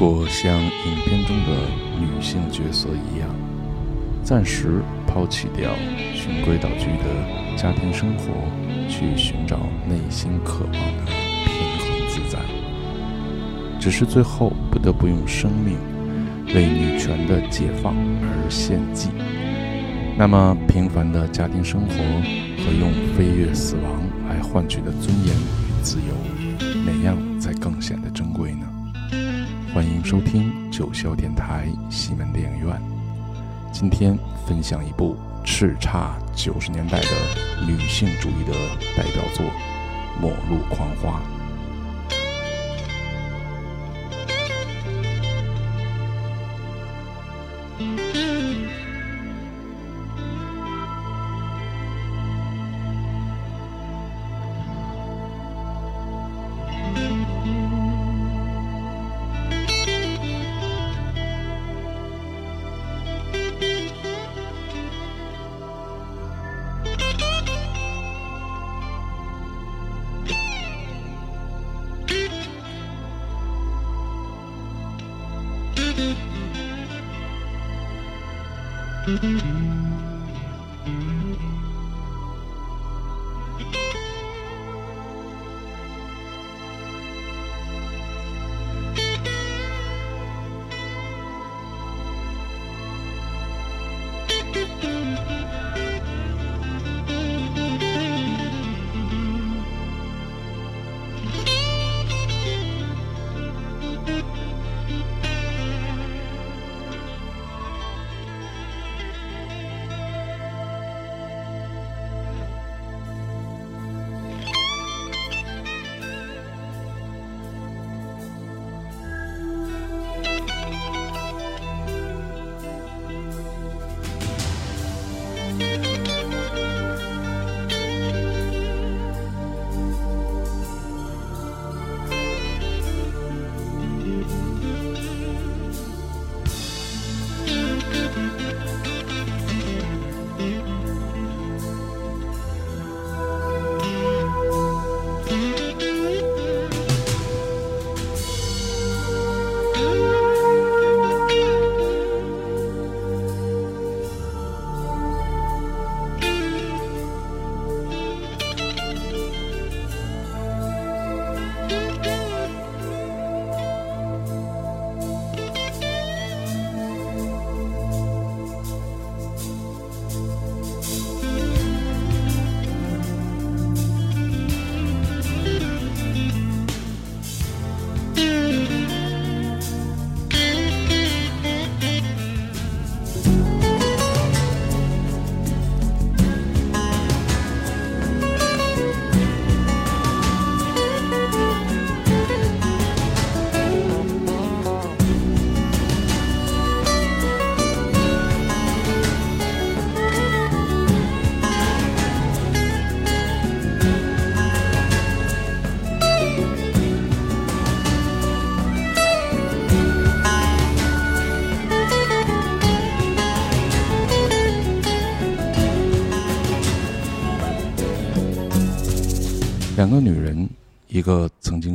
如果像影片中的女性角色一样，暂时抛弃掉循规蹈矩的家庭生活，去寻找内心渴望的平衡自在，只是最后不得不用生命为女权的解放而献祭，那么平凡的家庭生活和用飞跃死亡来换取的尊严与自由，哪样才更显得珍贵呢？欢迎收听九霄电台西门电影院。今天分享一部叱咤九十年代的女性主义的代表作《末路狂花》。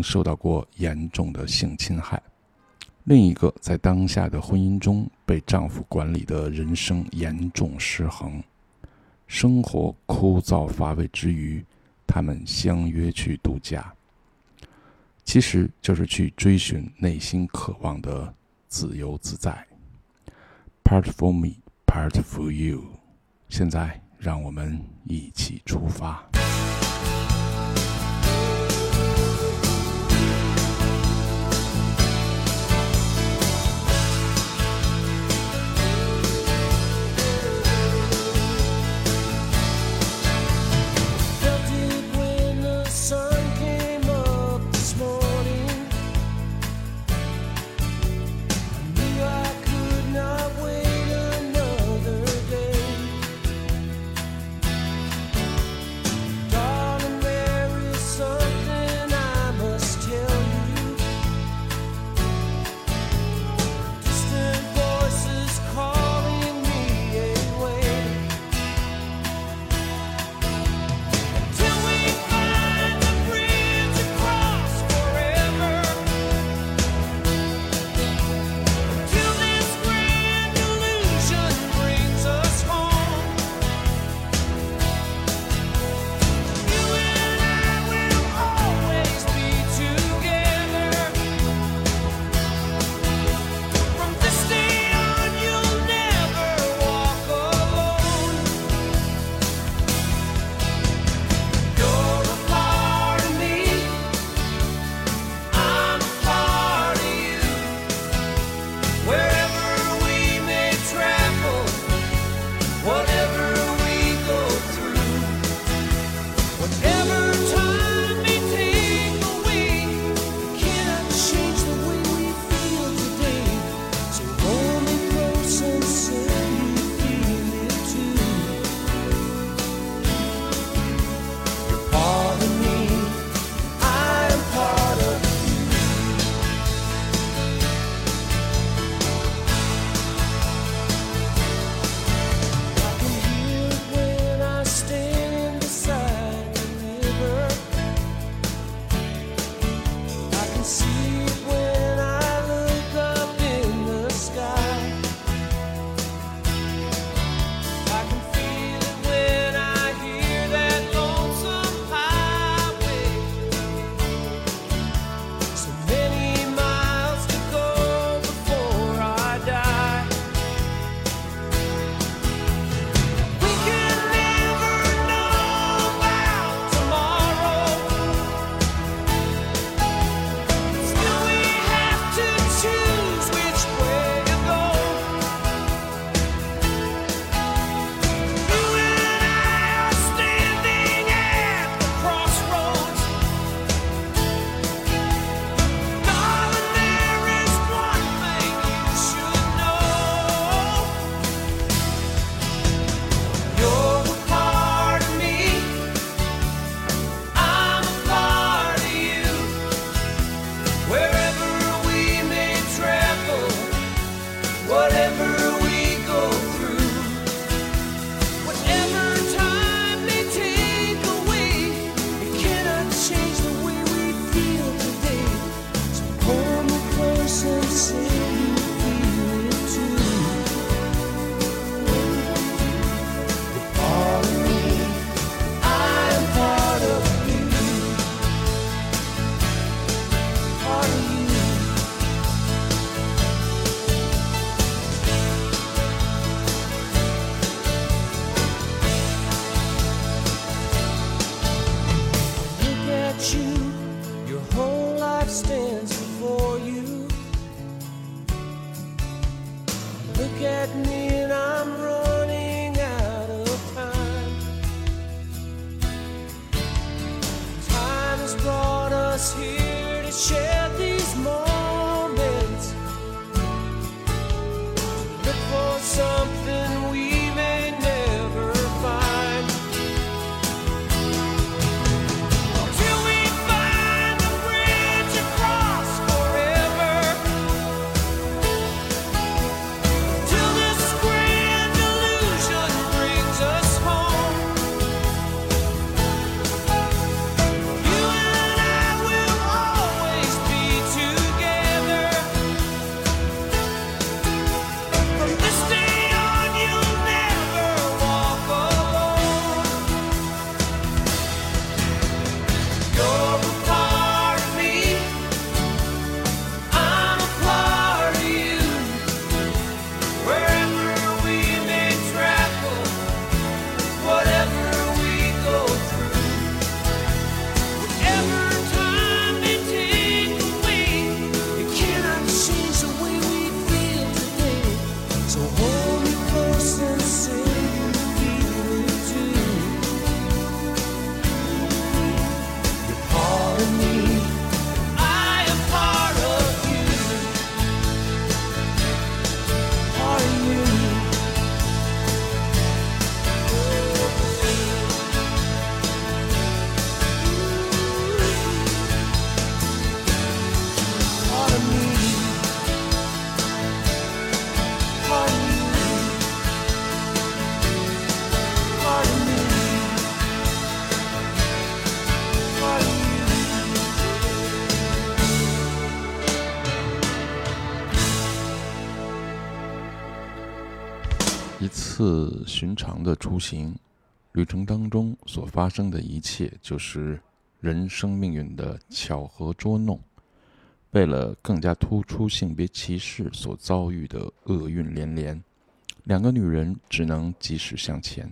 受到过严重的性侵害，另一个在当下的婚姻中被丈夫管理的人生严重失衡，生活枯燥乏味之余，他们相约去度假，其实就是去追寻内心渴望的自由自在。Part for me, part for you。现在，让我们一起出发。次寻常的出行旅程当中所发生的一切，就是人生命运的巧合捉弄。为了更加突出性别歧视所遭遇的厄运连连，两个女人只能及时向前，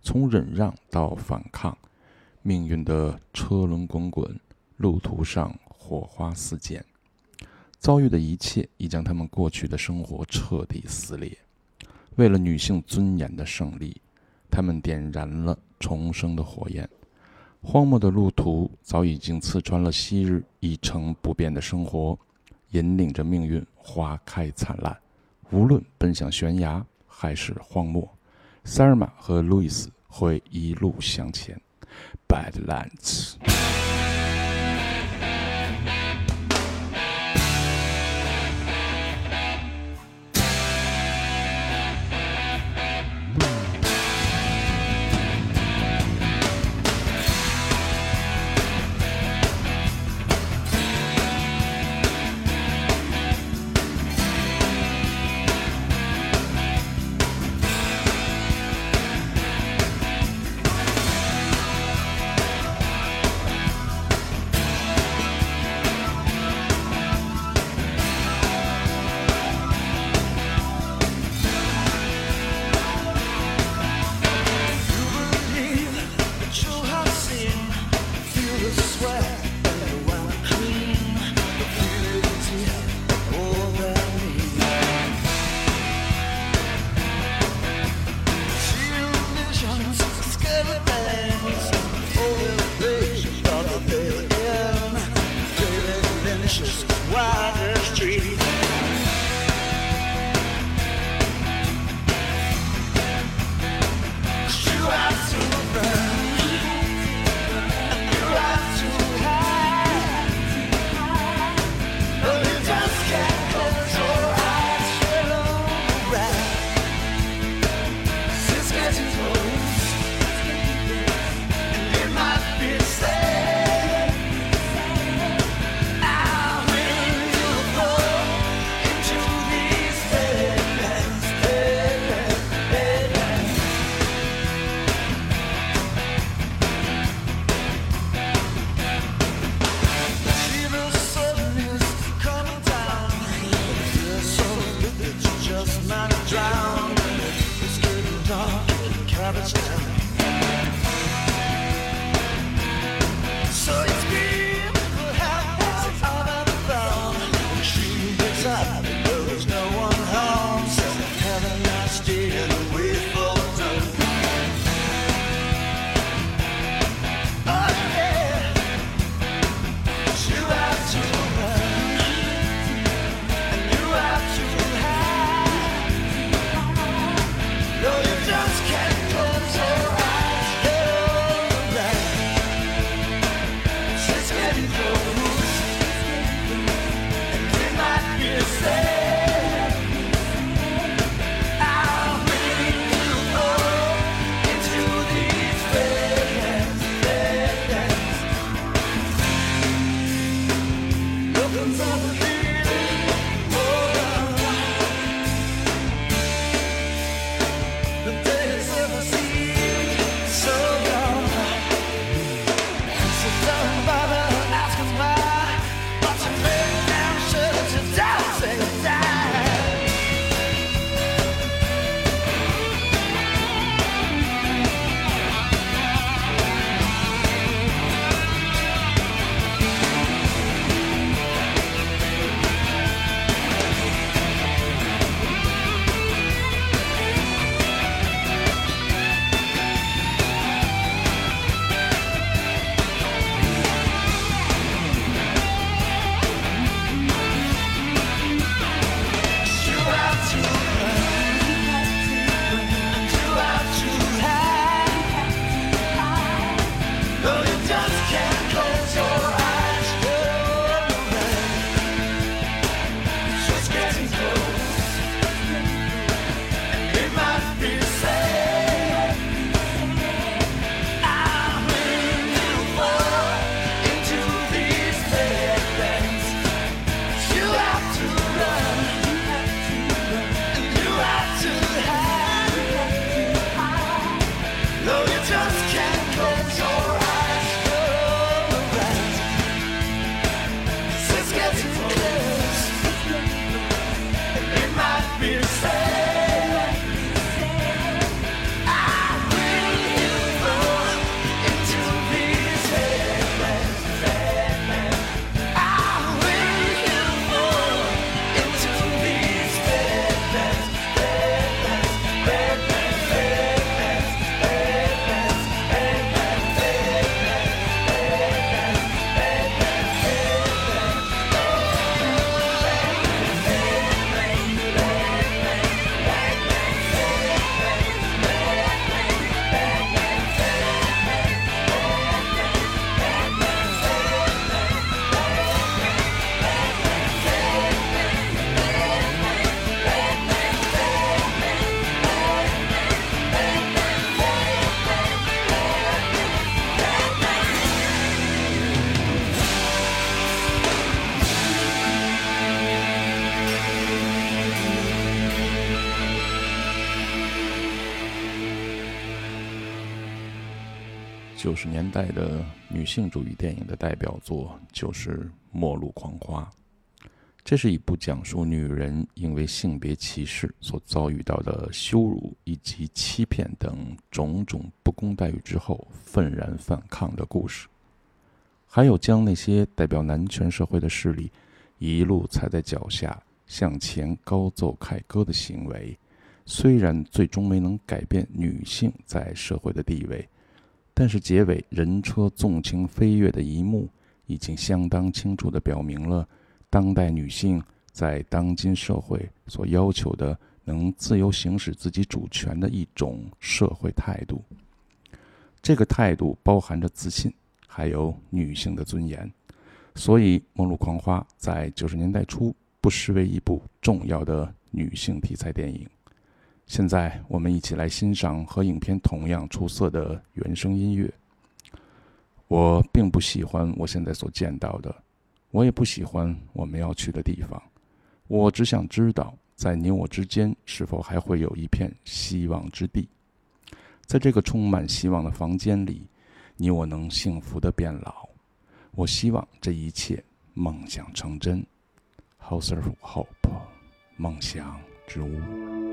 从忍让到反抗，命运的车轮滚滚，路途上火花四溅，遭遇的一切已将他们过去的生活彻底撕裂。为了女性尊严的胜利，他们点燃了重生的火焰，荒漠的路途早已经刺穿了昔日一成不变的生活，引领着命运花开灿烂。无论奔向悬崖还是荒漠，塞尔玛和路易斯会一路向前。Badlands。九十年代的女性主义电影的代表作就是《末路狂花》。这是一部讲述女人因为性别歧视所遭遇到的羞辱以及欺骗等种种不公待遇之后愤然反抗的故事，还有将那些代表男权社会的势力一路踩在脚下向前高奏凯歌的行为，虽然最终没能改变女性在社会的地位，但是结尾人车纵情飞跃的一幕，已经相当清楚地表明了。当代女性在当今社会所要求的，能自由行使自己主权的一种社会态度。这个态度包含着自信，还有女性的尊严。所以，《末路狂花》在九十年代初不失为一部重要的女性题材电影。现在，我们一起来欣赏和影片同样出色的原声音乐。我并不喜欢我现在所见到的。我也不喜欢我们要去的地方，我只想知道，在你我之间是否还会有一片希望之地。在这个充满希望的房间里，你我能幸福的变老。我希望这一切梦想成真。House of Hope，梦想之屋。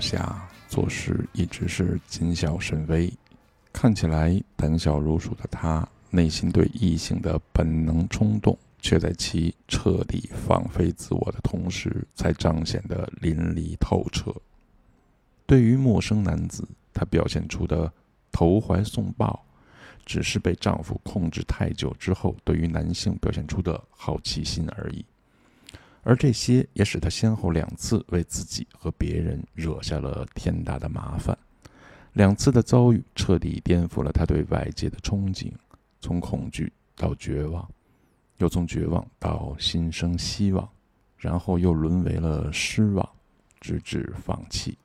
下做事一直是谨小慎微，看起来胆小如鼠的她，内心对异性的本能冲动，却在其彻底放飞自我的同时，才彰显得淋漓透彻。对于陌生男子，她表现出的投怀送抱，只是被丈夫控制太久之后，对于男性表现出的好奇心而已。而这些也使他先后两次为自己和别人惹下了天大的麻烦。两次的遭遇彻底颠覆了他对外界的憧憬，从恐惧到绝望，又从绝望到心生希望，然后又沦为了失望，直至放弃，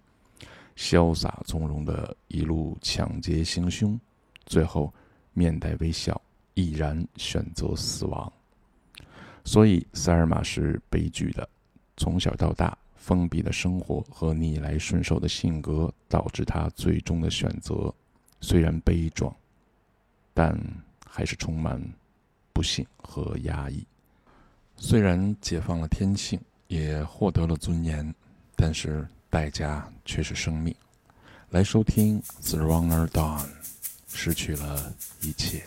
潇洒从容的一路抢劫行凶，最后面带微笑，毅然选择死亡。所以，塞尔玛是悲剧的。从小到大，封闭的生活和逆来顺受的性格，导致他最终的选择虽然悲壮，但还是充满不幸和压抑。虽然解放了天性，也获得了尊严，但是代价却是生命。来收听《The Runner Dawn》，失去了一切。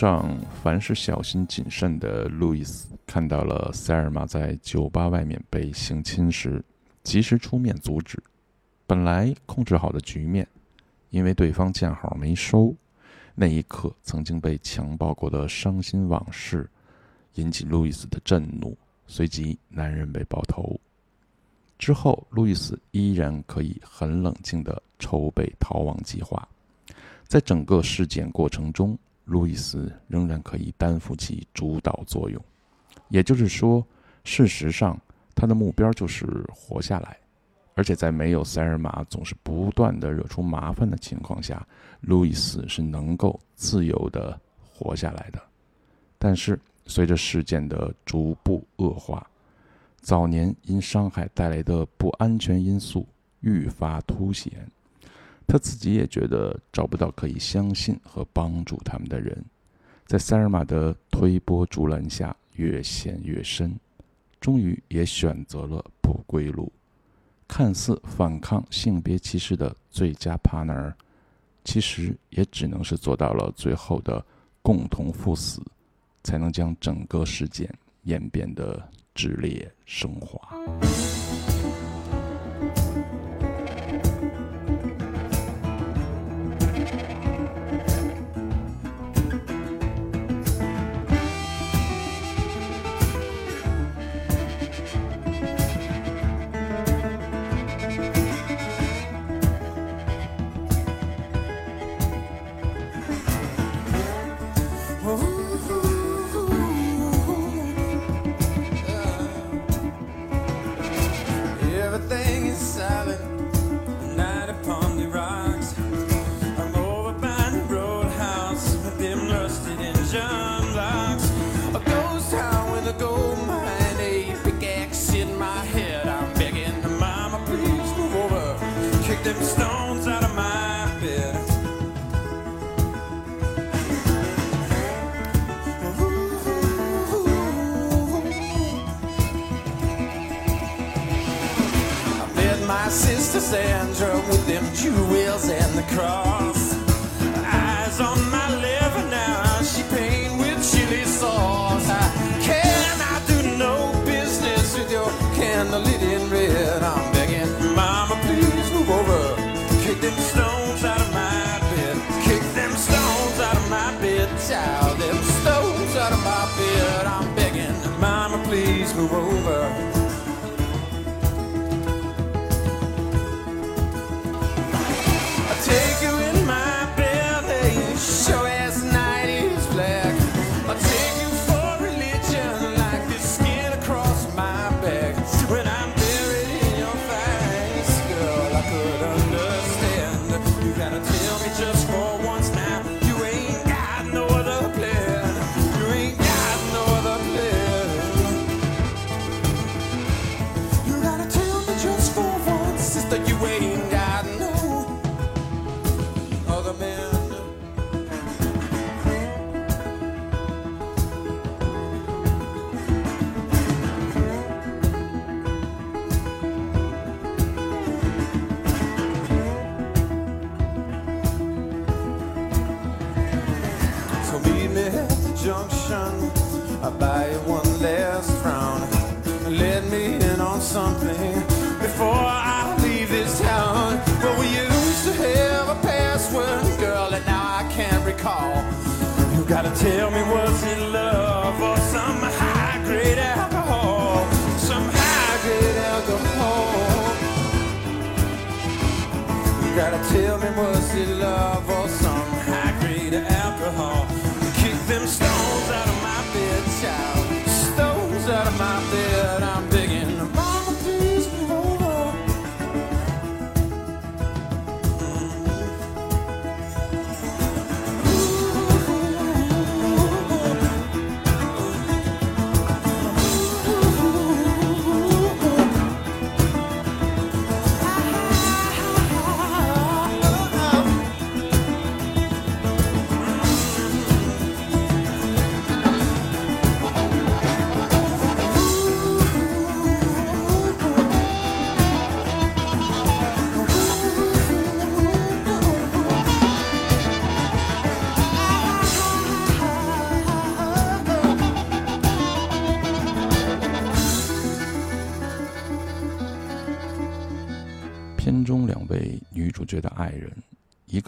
上凡是小心谨慎的路易斯看到了塞尔玛在酒吧外面被性侵时，及时出面阻止。本来控制好的局面，因为对方见好没收，那一刻曾经被强暴过的伤心往事，引起路易斯的震怒。随即，男人被爆头。之后，路易斯依然可以很冷静地筹备逃亡计划。在整个事件过程中，路易斯仍然可以担负起主导作用。也就是说，事实上，他的目标就是活下来。而且，在没有塞尔玛总是不断地惹出麻烦的情况下，路易斯是能够自由地活下来的。但是，随着事件的逐步恶化，早年因伤害带来的不安全因素愈发凸显，他自己也觉得找不到可以相信和帮助他们的人，在塞尔玛的推波助澜下越陷越深，终于也选择了不归路。看似反抗性别歧视的最佳 partner，其实也只能是做到了最后的共同赴死，才能将整个事件演变的。炽烈升华。Cross. Eyes on my liver now, she paint with chili sauce. I can I do no business with your candle lit in red? I'm begging, Mama, please move over. Kick them stones out of my bed. Kick them stones out of my bed, child. Them stones out of my bed. I'm begging, Mama, please move over.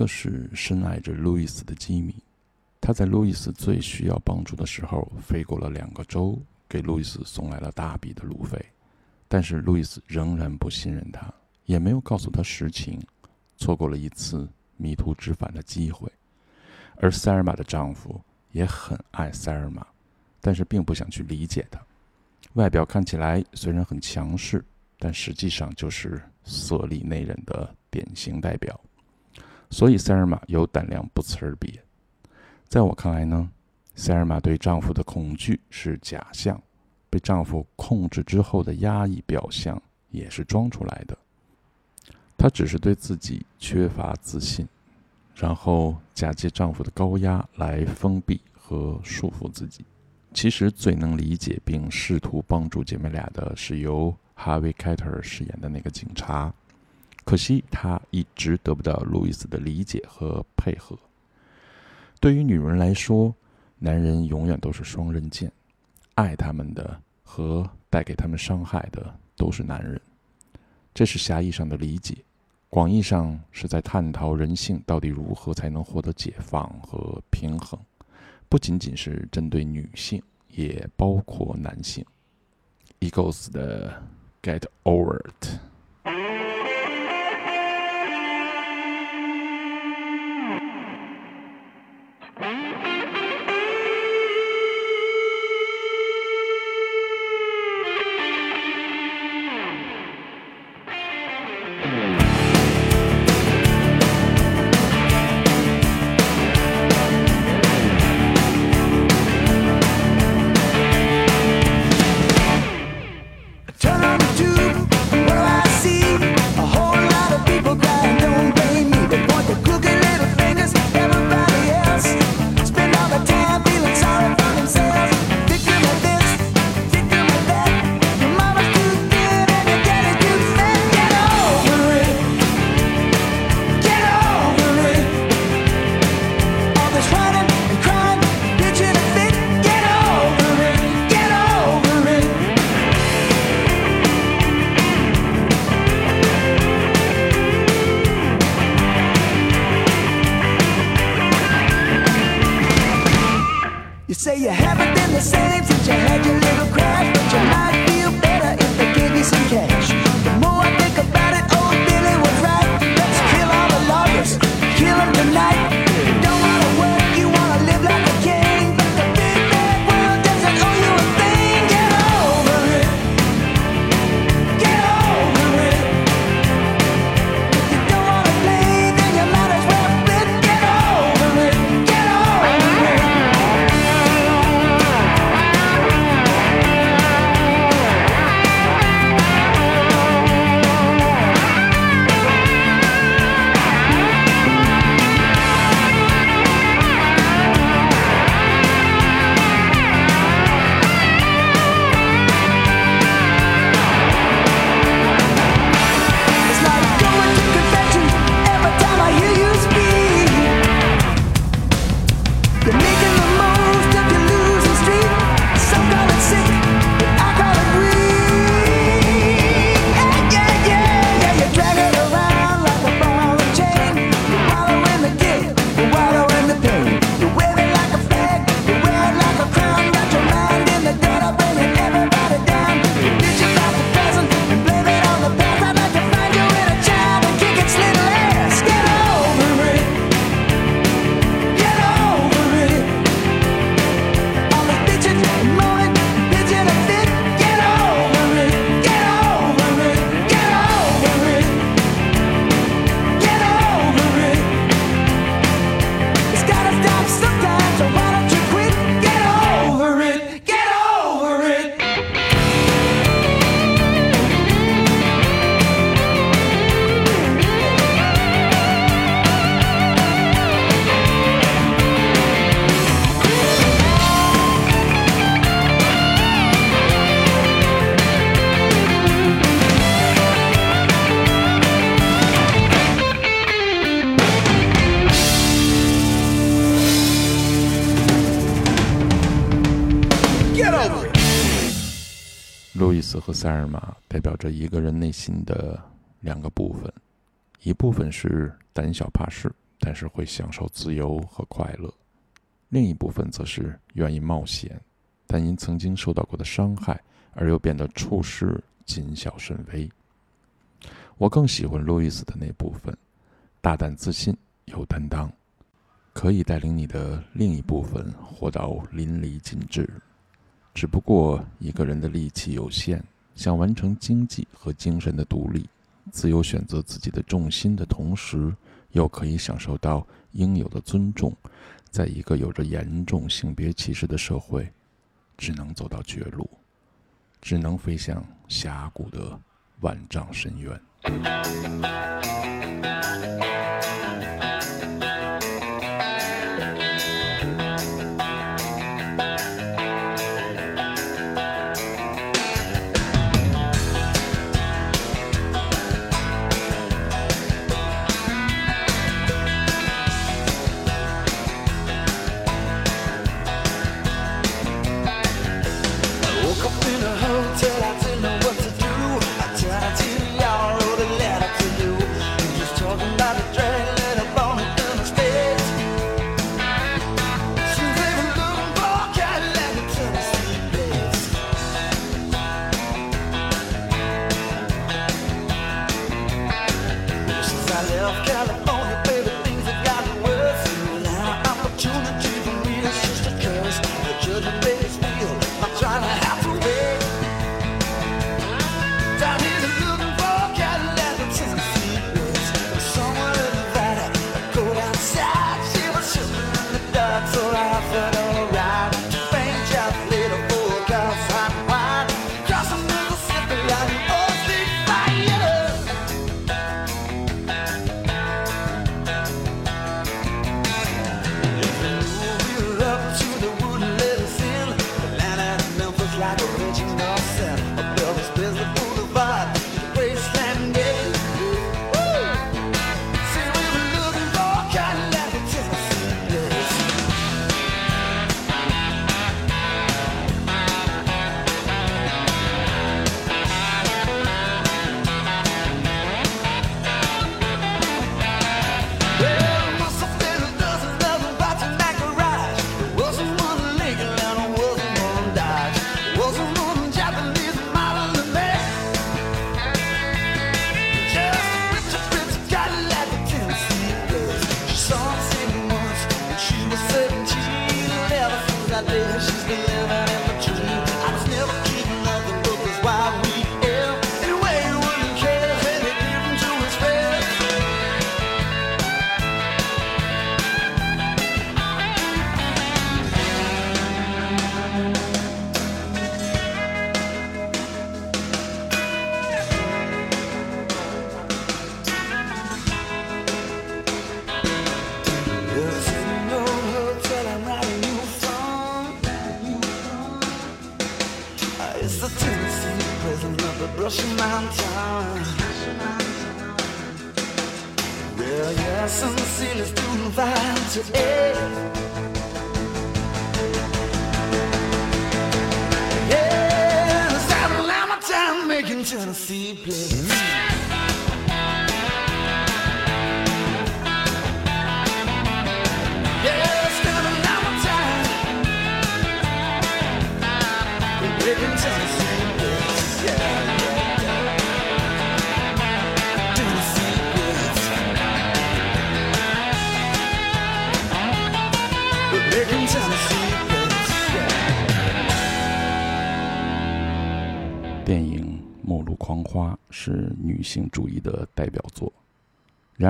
个是深爱着路易斯的基米，他在路易斯最需要帮助的时候，飞过了两个州，给路易斯送来了大笔的路费。但是路易斯仍然不信任他，也没有告诉他实情，错过了一次迷途知返的机会。而塞尔玛的丈夫也很爱塞尔玛，但是并不想去理解她。外表看起来虽然很强势，但实际上就是色厉内荏的典型代表。所以塞尔玛有胆量不辞而别。在我看来呢，塞尔玛对丈夫的恐惧是假象，被丈夫控制之后的压抑表象也是装出来的。她只是对自己缺乏自信，然后假借丈夫的高压来封闭和束缚自己。其实最能理解并试图帮助姐妹俩的是由哈维·凯特尔饰演的那个警察，可惜他一直得不到路易斯的理解和配合。对于女人来说，男人永远都是双刃剑，爱他们的和带给他们伤害的都是男人。这是狭义上的理解，广义上是在探讨人性到底如何才能获得解放和平衡。不仅仅是针对女性，也包括男性。Eagles 的 Get Over It。塞尔玛代表着一个人内心的两个部分，一部分是胆小怕事，但是会享受自由和快乐；另一部分则是愿意冒险，但因曾经受到过的伤害而又变得处事谨小慎微。我更喜欢路易斯的那部分，大胆自信，有担当，可以带领你的另一部分活到淋漓尽致。只不过一个人的力气有限，想完成经济和精神的独立，自由选择自己的重心的同时，又可以享受到应有的尊重，在一个有着严重性别歧视的社会，只能走到绝路，只能飞向峡谷的万丈深渊。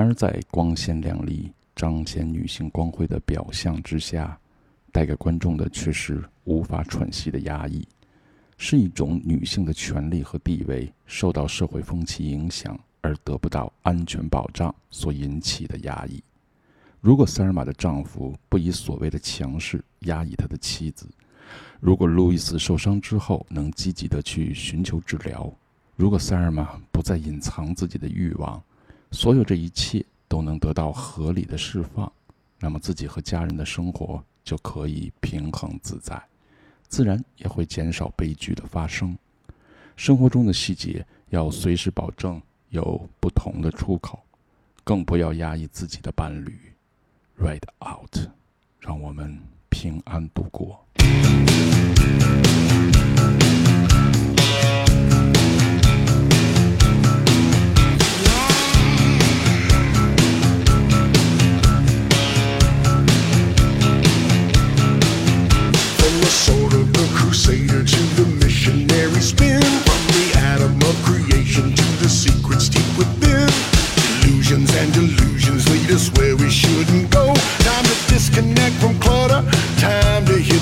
然而在光鲜亮丽、彰显女性光辉的表象之下，带给观众的却是无法喘息的压抑，是一种女性的权利和地位受到社会风气影响而得不到安全保障所引起的压抑。如果塞尔玛的丈夫不以所谓的强势压抑他的妻子，如果路易斯受伤之后能积极的去寻求治疗，如果塞尔玛不再隐藏自己的欲望，所有这一切都能得到合理的释放，那么自己和家人的生活就可以平衡自在，自然也会减少悲剧的发生。生活中的细节要随时保证有不同的出口，更不要压抑自己的伴侣。Ride out，让我们平安度过。crusader to the missionary spin. From the atom of creation to the secrets deep within. Illusions and delusions lead us where we shouldn't go. Time to disconnect from clutter. Time to hit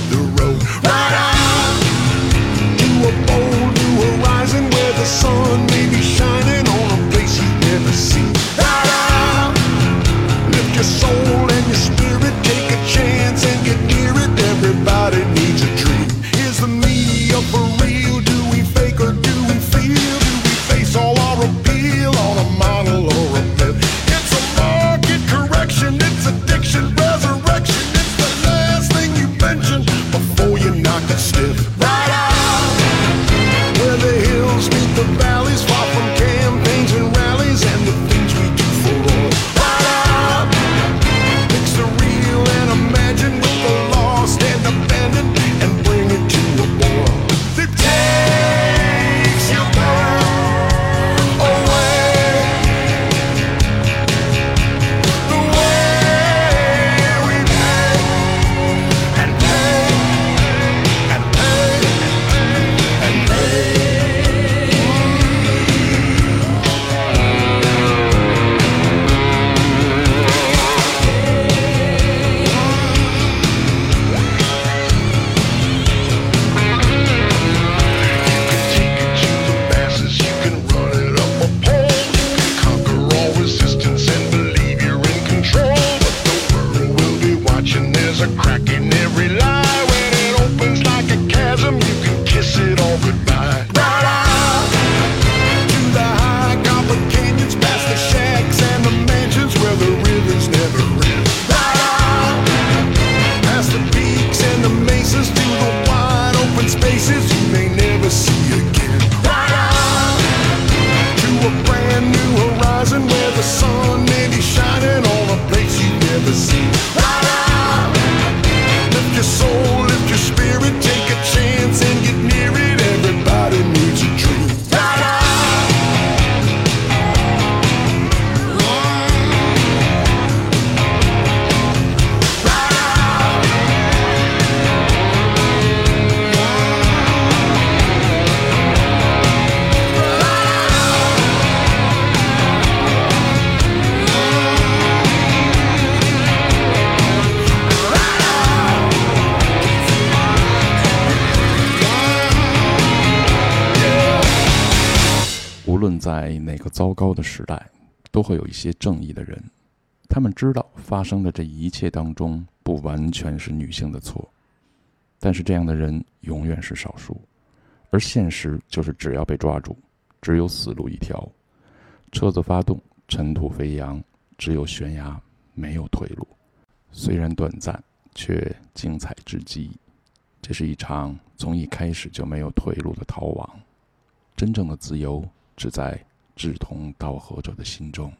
在哪个糟糕的时代，都会有一些正义的人，他们知道发生的这一切当中不完全是女性的错，但是这样的人永远是少数，而现实就是只要被抓住，只有死路一条，车子发动，尘土飞扬，只有悬崖，没有退路。虽然短暂，却精彩至极。这是一场从一开始就没有退路的逃亡，真正的自由。是在志同道合者的心中。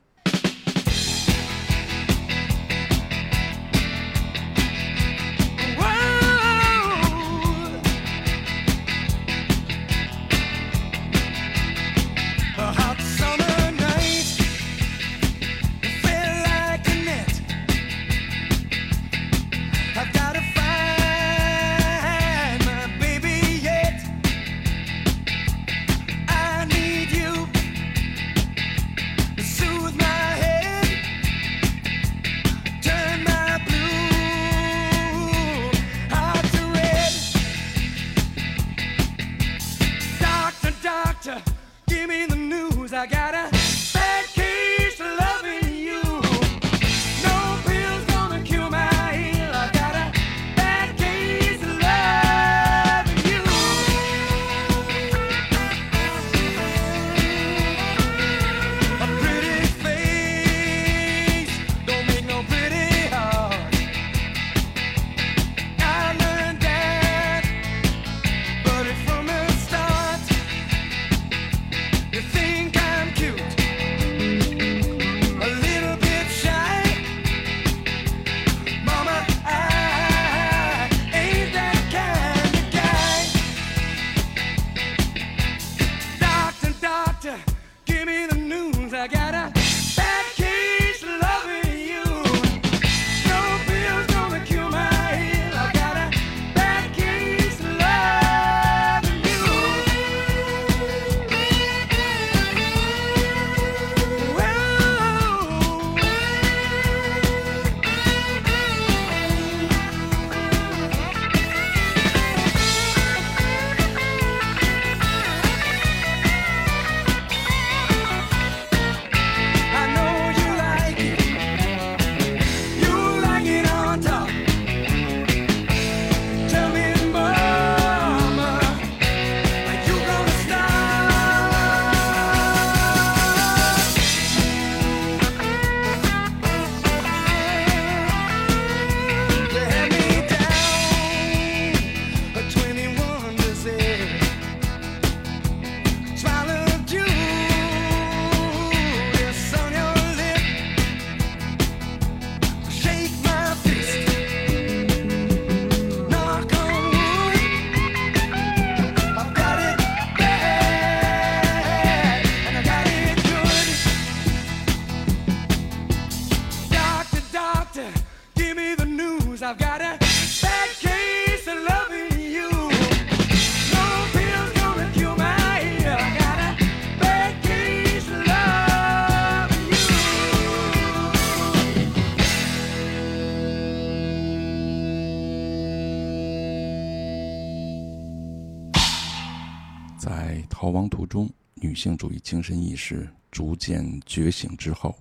性主义精神意识逐渐觉醒之后，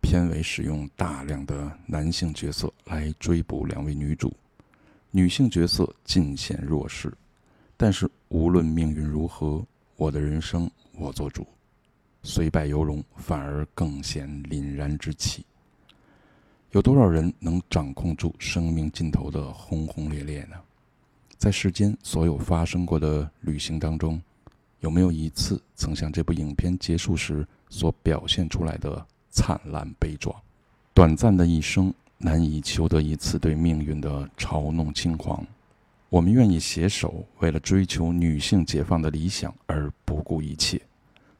片尾使用大量的男性角色来追捕两位女主，女性角色尽显弱势。但是无论命运如何，我的人生我做主，虽败犹荣，反而更显凛然之气。有多少人能掌控住生命尽头的轰轰烈烈呢？在世间所有发生过的旅行当中，有没有一次曾像这部影片结束时所表现出来的灿烂悲壮？短暂的一生难以求得一次对命运的嘲弄轻狂。我们愿意携手，为了追求女性解放的理想而不顾一切。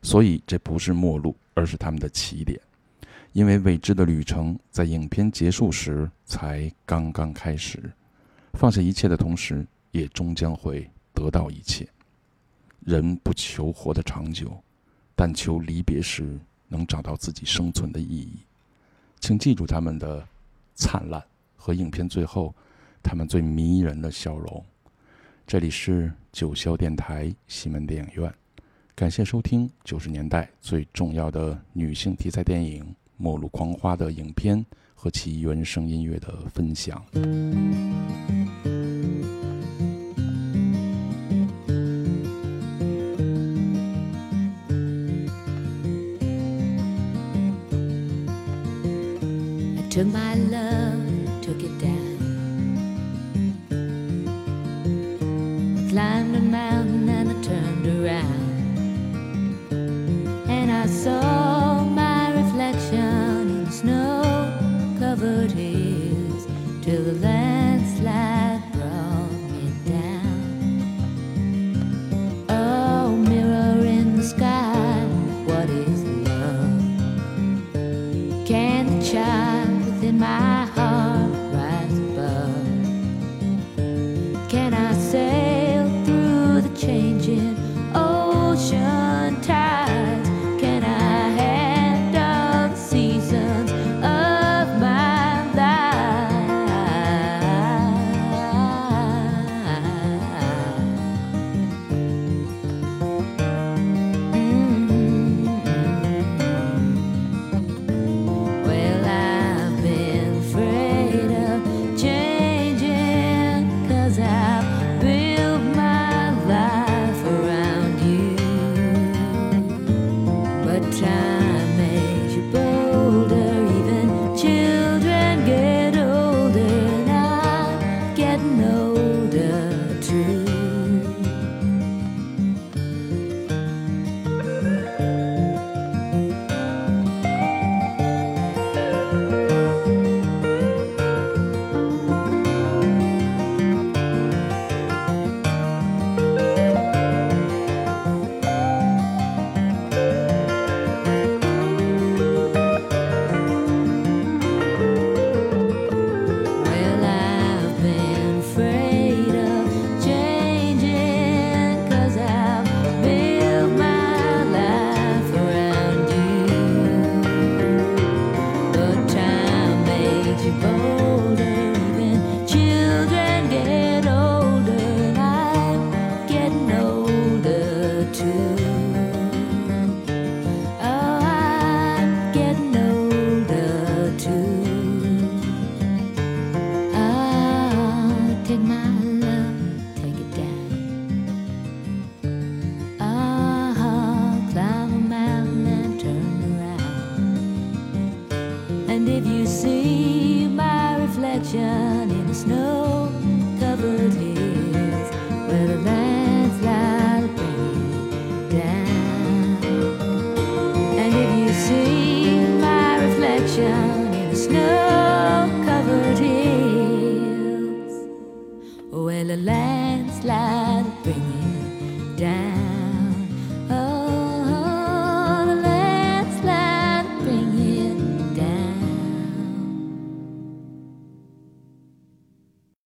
所以这不是末路，而是他们的起点。因为未知的旅程在影片结束时才刚刚开始，放下一切的同时，也终将会得到一切。人不求活得长久，但求离别时能找到自己生存的意义。请记住他们的灿烂和影片最后他们最迷人的笑容。这里是九霄电台西门电影院，感谢收听九十年代最重要的女性题材电影。《末路狂花》的影片和其原声音乐的分享。